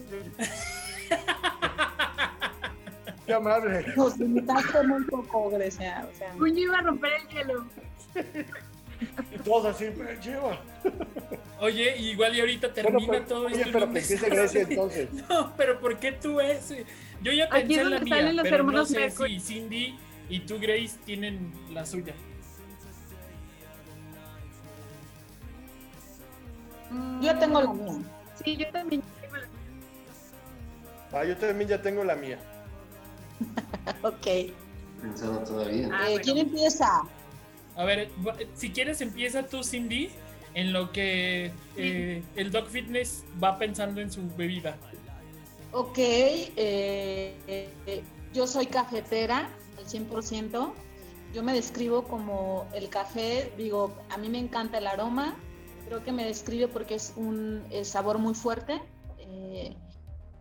Qué amable. Nos limitaste muy poco, Grecia. O sea. Iba a romper el hielo. <laughs> Y <laughs> todos así, lleva. <laughs> Oye, igual y ahorita termina Bueno, pero- todo oye, esto. pero no me empiece sabes. Grecia entonces. <laughs> No, pero ¿por qué tú ese? Yo ya Aquí pensé es en la donde mía, salen los pero no hermanos sé Mercury. si Cindy y tú, Grace, tienen la suya. Mm, Yo ya tengo la mía. Sí, yo también tengo la- Ah, yo también ya tengo la mía. Ok. Pensando todavía. Ah, Eh, bueno. ¿Quién empieza? A ver, si quieres empieza tú, Cindy, en lo que eh, el Dog Fitness va pensando en su bebida. Ok, eh, yo soy cafetera al 100%. Yo me describo como el café, digo, a mí me encanta el aroma, creo que me describe porque es un sabor muy fuerte. eh,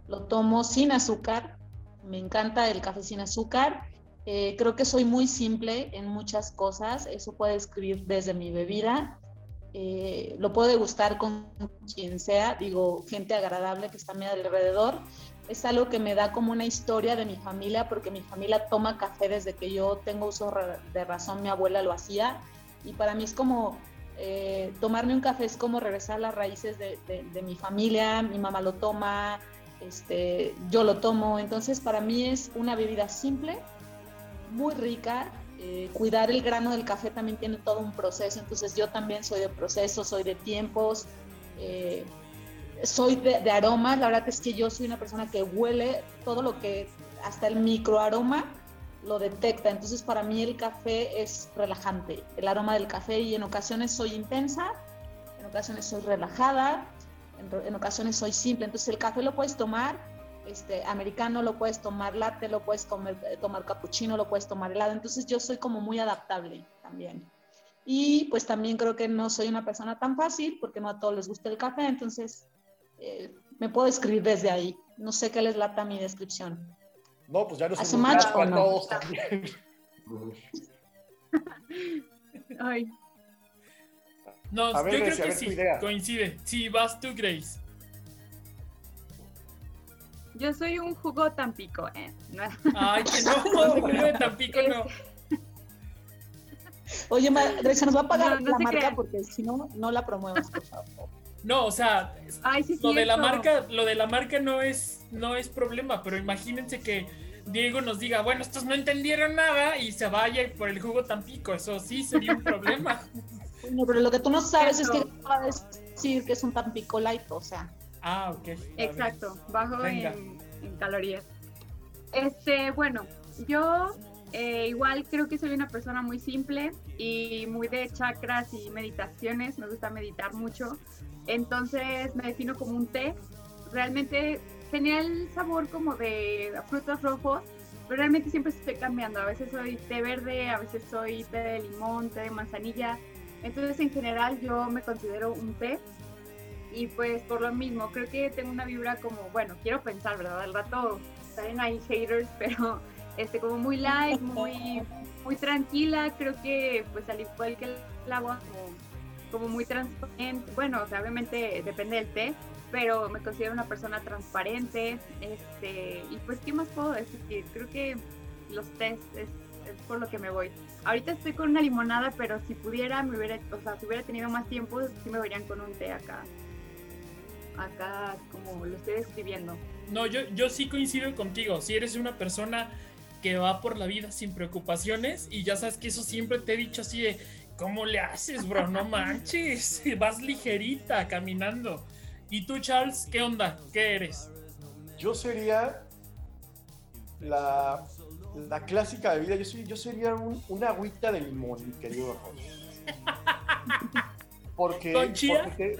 lo tomo sin azúcar, me encanta el café sin azúcar. Eh, creo que soy muy simple en muchas cosas, eso puede describir desde mi bebida. eh, lo puedo degustar con quien sea, digo, gente agradable que está a mi alrededor. Es algo que me da como una historia de mi familia, porque mi familia toma café desde que yo tengo uso de razón, mi abuela lo hacía, y para mí es como, eh, tomarme un café es como regresar a las raíces de, de- de mi familia, mi mamá lo toma, este, yo lo tomo, entonces para mí es una bebida simple, muy rica, eh, cuidar el grano del café también tiene todo un proceso, entonces yo también soy de proceso, soy de tiempos, eh, soy de, de aromas, la verdad es que yo soy una persona que huele todo lo que, hasta el microaroma, lo detecta, entonces para mí el café es relajante, el aroma del café y en ocasiones soy intensa, en ocasiones soy relajada, en, en ocasiones soy simple, entonces el café lo puedes tomar este, americano, lo puedes tomar latte, lo puedes comer, eh, tomar cappuccino, lo puedes tomar helado. Entonces yo soy como muy adaptable también. Y pues también creo que no soy una persona tan fácil porque no a todos les gusta el café, entonces eh, me puedo escribir desde ahí. No sé qué les lata mi descripción. No, pues ya nos ¿Hace involucraste match o a no? todos también. <laughs> Ay, No, A ver, yo creo Grace, a que ver sí, coincide. Sí, vas tú, Grace. Yo soy un jugo Tampico. Eh. no. Ay, que no, <laughs> jugo de Tampico no. <laughs> Oye, Grecia, nos va a pagar No, no la marca crean. porque si no, no la promuevas, por favor. No, o sea, Ay, sí, lo de la marca, lo de la marca no es, no es problema, pero imagínense que Diego nos diga, bueno, estos no entendieron nada y se vaya por el jugo Tampico, eso sí sería un problema. <laughs> Bueno, pero lo que tú no sabes es que va a decir que es un Tampico light, o sea, Ah, ok. Exacto, bajo en, calorías. Este, bueno, yo eh, igual creo que soy una persona muy simple y muy de chakras y meditaciones. Me gusta meditar mucho. Entonces me defino como un té. Realmente tenía el sabor como de frutos rojos, pero realmente siempre estoy cambiando. A veces soy té verde, a veces soy té de limón, té de manzanilla. Entonces en general yo me considero un té y pues por lo mismo creo que tengo una vibra como, bueno, quiero pensar, ¿verdad? Al rato salen ahí haters, <laughs> pero este como muy light, muy muy tranquila, creo que pues al igual que el agua como, muy transparente, bueno, o sea, obviamente depende del té, pero me considero una persona transparente, este, y pues, ¿qué más puedo decir? Creo que los tés es, por lo que me voy. Ahorita estoy con una limonada, pero si pudiera, me hubiera, o sea, si hubiera tenido más tiempo, sí me verían con un té acá, acá como lo estoy describiendo. No, yo, yo sí coincido contigo, si eres una persona que va por la vida sin preocupaciones y ya sabes que eso siempre te he dicho así de, ¿cómo le haces, bro? No <laughs> manches, <laughs> vas ligerita caminando. ¿Y tú, Charles, qué onda? ¿Qué eres? Yo sería la, la clásica bebida. Yo, soy, yo sería un, una agüita de limón, mi querido <laughs> Porque, ¿Con chía? Porque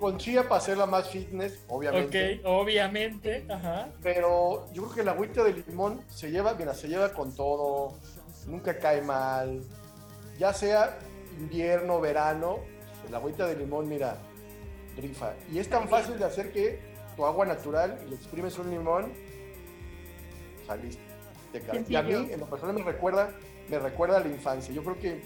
con chía para hacerla más fitness, obviamente. Ok, obviamente, ajá. Pero yo creo que la agüita de limón se lleva, mira, se lleva con todo, nunca cae mal. Ya sea invierno, verano, la agüita de limón, mira, rifa. Y es tan fácil de hacer que tu agua natural y le exprimes un limón, saliste. Y a mí, en lo personal, me recuerda, me recuerda a la infancia. Yo creo que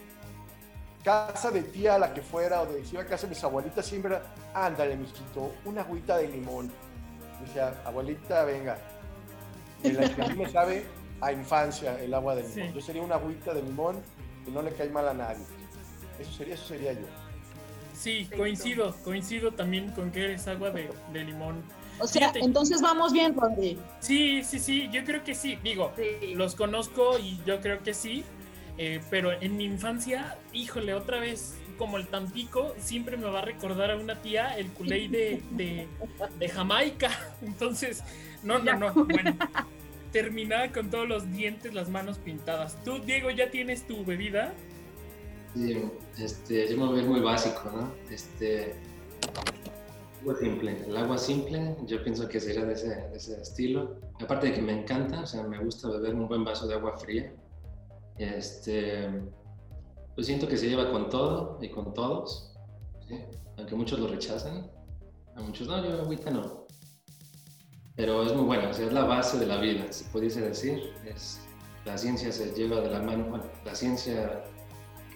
casa de tía, la que fuera, o de si iba a casa de mis abuelitas, siempre era, ándale, mijito, una agüita de limón. Decía, abuelita, venga. El a mí me sabe a infancia el agua de limón. Yo sería una agüita de limón y no le cae mal a nadie. Eso sería, eso sería yo. Sí, coincido, coincido también con que es agua de, limón. O sea, entonces vamos bien, Rodri. Sí, sí, sí, yo creo que sí. Digo, los conozco y yo creo que sí. Eh, pero en mi infancia, híjole, otra vez, como el Tampico, siempre me va a recordar a una tía el culé de, de, Jamaica. <laughs> Entonces, no, no, no. Bueno, terminaba con todos los dientes, las manos pintadas. ¿Tú, Diego, ya tienes tu bebida? Sí, este, yo me voy a ver muy básico, ¿no? Este, agua simple. El agua simple, yo pienso que sería de ese, de ese estilo. Aparte de que me encanta, o sea, me gusta beber un buen vaso de agua fría este, pues siento que se lleva con todo y con todos, aunque muchos lo rechazan, a muchos no, yo agüita no. Pero es muy bueno, es la base de la vida, se pudiese decir. Es, la ciencia se lleva de la mano, bueno, la ciencia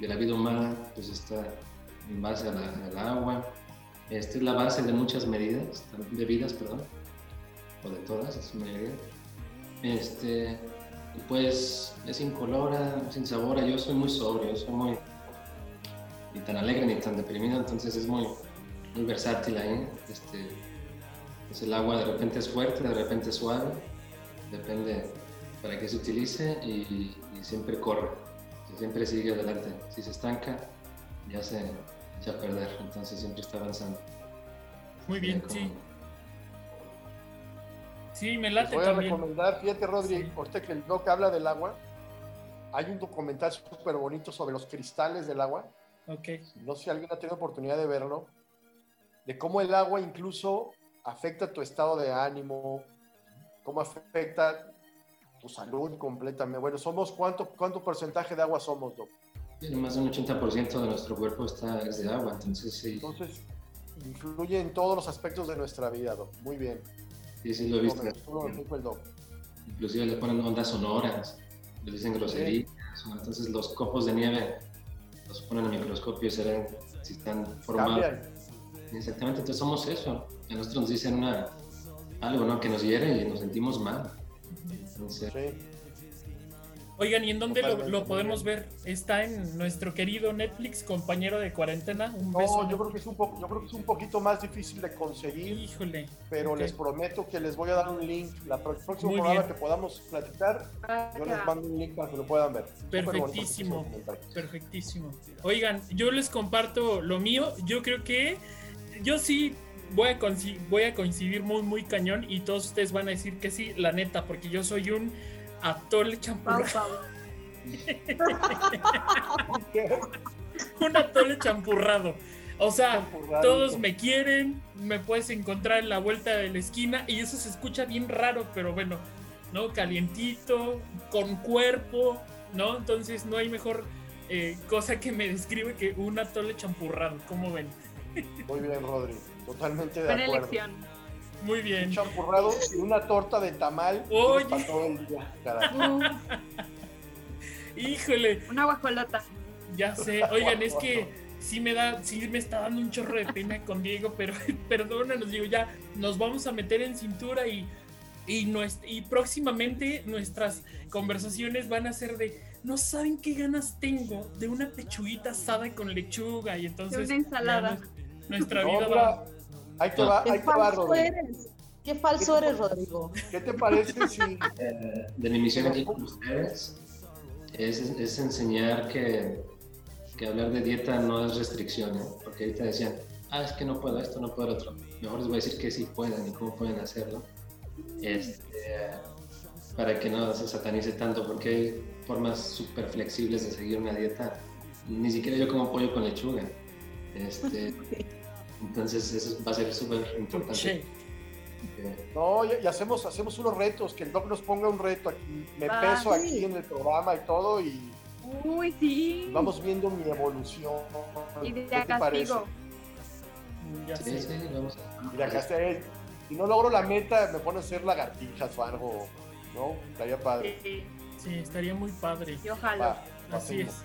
de la vida humana pues está en base al agua. Esta es la base de muchas medidas, bebidas, perdón, o de todas, es medida. Este, pues es incolora, sin sabor. Yo soy muy sobrio, soy muy ni tan alegre ni tan deprimido, entonces es muy, muy versátil ahí. Este, pues el agua de repente es fuerte, de repente es suave, depende para qué se utilice y, siempre corre, siempre sigue adelante. Si se estanca, ya se echa a perder, entonces siempre está avanzando. Muy bien, sí. Sí, me late voy a recomendar, fíjate Rodri, usted que el blog habla del agua, hay un documental súper bonito sobre los cristales del agua. Ok. No sé si alguien ha tenido oportunidad de verlo, de cómo el agua incluso afecta tu estado de ánimo, cómo afecta tu salud completamente. Bueno, somos cuánto, cuánto porcentaje de agua somos, Doc? más de un 80% de nuestro cuerpo está es de agua, entonces sí. Entonces, influye en todos los aspectos de nuestra vida, Doc. Muy bien. Sí, sí, lo he visto. Inclusive le ponen ondas sonoras, le dicen groserías. Entonces los copos de nieve los ponen en microscopio y se ven si están formados. Exactamente, entonces somos eso. A nosotros nos dicen una, algo ¿no? que nos hiere y nos sentimos mal. Entonces, Oigan, ¿y en dónde lo, podemos ver? ¿Está en nuestro querido Netflix, compañero de cuarentena? Un no, yo creo, que es un yo creo que es un poquito más difícil de conseguir. Híjole. Pero les prometo que les voy a dar un link. La próxima programa que podamos platicar, yo les mando un link para que lo puedan ver. Perfectísimo. Perfectísimo. Oigan, yo les comparto lo mío. Yo creo que yo sí voy a, voy a coincidir muy, muy cañón y todos ustedes van a decir que sí, la neta, porque yo soy un atole champurrado. <laughs> un atole champurrado. O sea, todos me quieren, me puedes encontrar en la vuelta de la esquina y eso se escucha bien raro, pero bueno, ¿no? Calientito, con cuerpo, ¿no? Entonces no hay mejor eh, cosa que me describe que un atole champurrado, ¿cómo ven? Muy bien, Rodri, totalmente de acuerdo. Elección. Muy bien. Un champurrado y una torta de tamal Oye. para todo el día, <laughs> Híjole. Una guajolota. Ya sé. Oigan, es que sí me da, sí me está dando un chorro de pena <laughs> con Diego, pero <laughs> perdónanos, digo, ya nos vamos a meter en cintura y, y, y próximamente nuestras conversaciones van a ser de no saben qué ganas tengo de una pechuguita asada con lechuga y entonces de una ensalada. nuestra vida va. Ahí te va, ahí te va, Rodrigo. Qué falso eres, Rodrigo. ¿Qué te parece si <laughs> eh, de mi misión aquí con ustedes es, es enseñar que, que, hablar de dieta no es restricción, ¿eh? porque ahorita decían, ah, es que no puedo esto, no puedo otro. Mejor les voy a decir que sí pueden y cómo pueden hacerlo. Este, para que no se satanice tanto, porque hay formas súper flexibles de seguir una dieta. Ni siquiera yo como pollo con lechuga. Este, entonces eso va a ser súper importante. No, y, hacemos, hacemos unos retos, que el doc nos ponga un reto aquí. Me ah, peso aquí en el programa y todo y... Uy, sí. Vamos viendo mi evolución. Y de ¿Qué te parece? Ya sí, sí, vamos a... Si no logro la meta, me pone a hacer lagartijas o algo ¿no? Estaría padre. Sí, estaría muy padre. Y ojalá. Así es.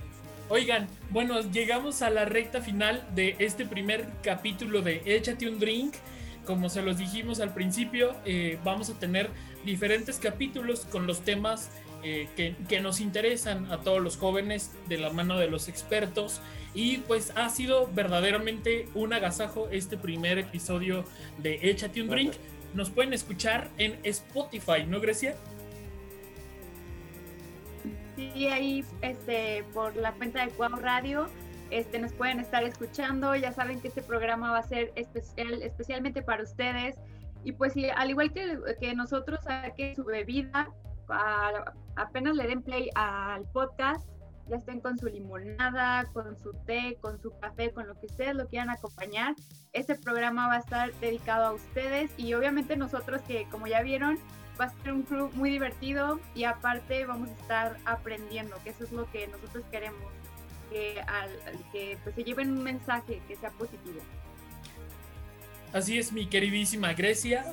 Oigan, bueno, llegamos a la recta final de este primer capítulo de Échate un drink. Como se los dijimos al principio, eh, vamos a tener diferentes capítulos con los temas eh, que, que, nos interesan a todos los jóvenes de la mano de los expertos. Y pues ha sido verdaderamente un agasajo este primer episodio de Échate un drink. Nos pueden escuchar en Spotify, ¿no, Grecia? Sí, ahí este, por la cuenta de Cuau Radio este, nos pueden estar escuchando. Ya saben que este programa va a ser especial, especialmente para ustedes. Y pues al igual que, que nosotros, que su bebida, apenas le den play al podcast, ya estén con su limonada, con su té, con su café, con lo que ustedes lo quieran acompañar. Este programa va a estar dedicado a ustedes y obviamente nosotros que como ya vieron, va a ser un club muy divertido y aparte vamos a estar aprendiendo, que eso es lo que nosotros queremos, que, al, que pues, se lleven un mensaje que sea positivo. Así es, mi queridísima Grecia.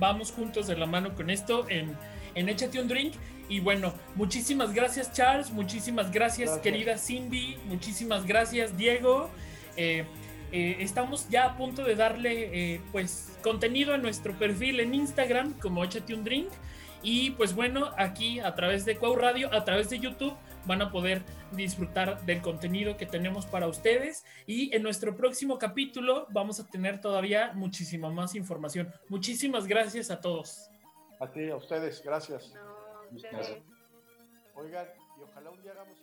Vamos juntos de la mano con esto en, en Échate un Drink. Y bueno, muchísimas gracias Charles, muchísimas gracias, querida Cindy, muchísimas gracias Diego. Eh, eh, estamos ya a punto de darle eh, pues contenido a nuestro perfil en Instagram como Échate un Drink. Y pues bueno, aquí a través de Cuau Radio, a través de YouTube, van a poder disfrutar del contenido que tenemos para ustedes. Y en nuestro próximo capítulo vamos a tener todavía muchísima más información. Muchísimas gracias a todos. A ti, a ustedes, gracias. gracias. Oigan, y ojalá un día hagamos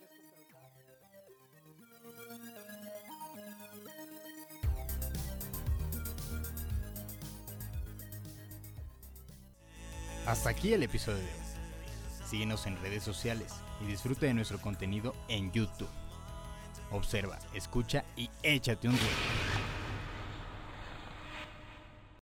Hasta aquí el episodio de hoy. Síguenos en redes sociales y disfruta de nuestro contenido en YouTube. Observa, escucha y échate un ruido.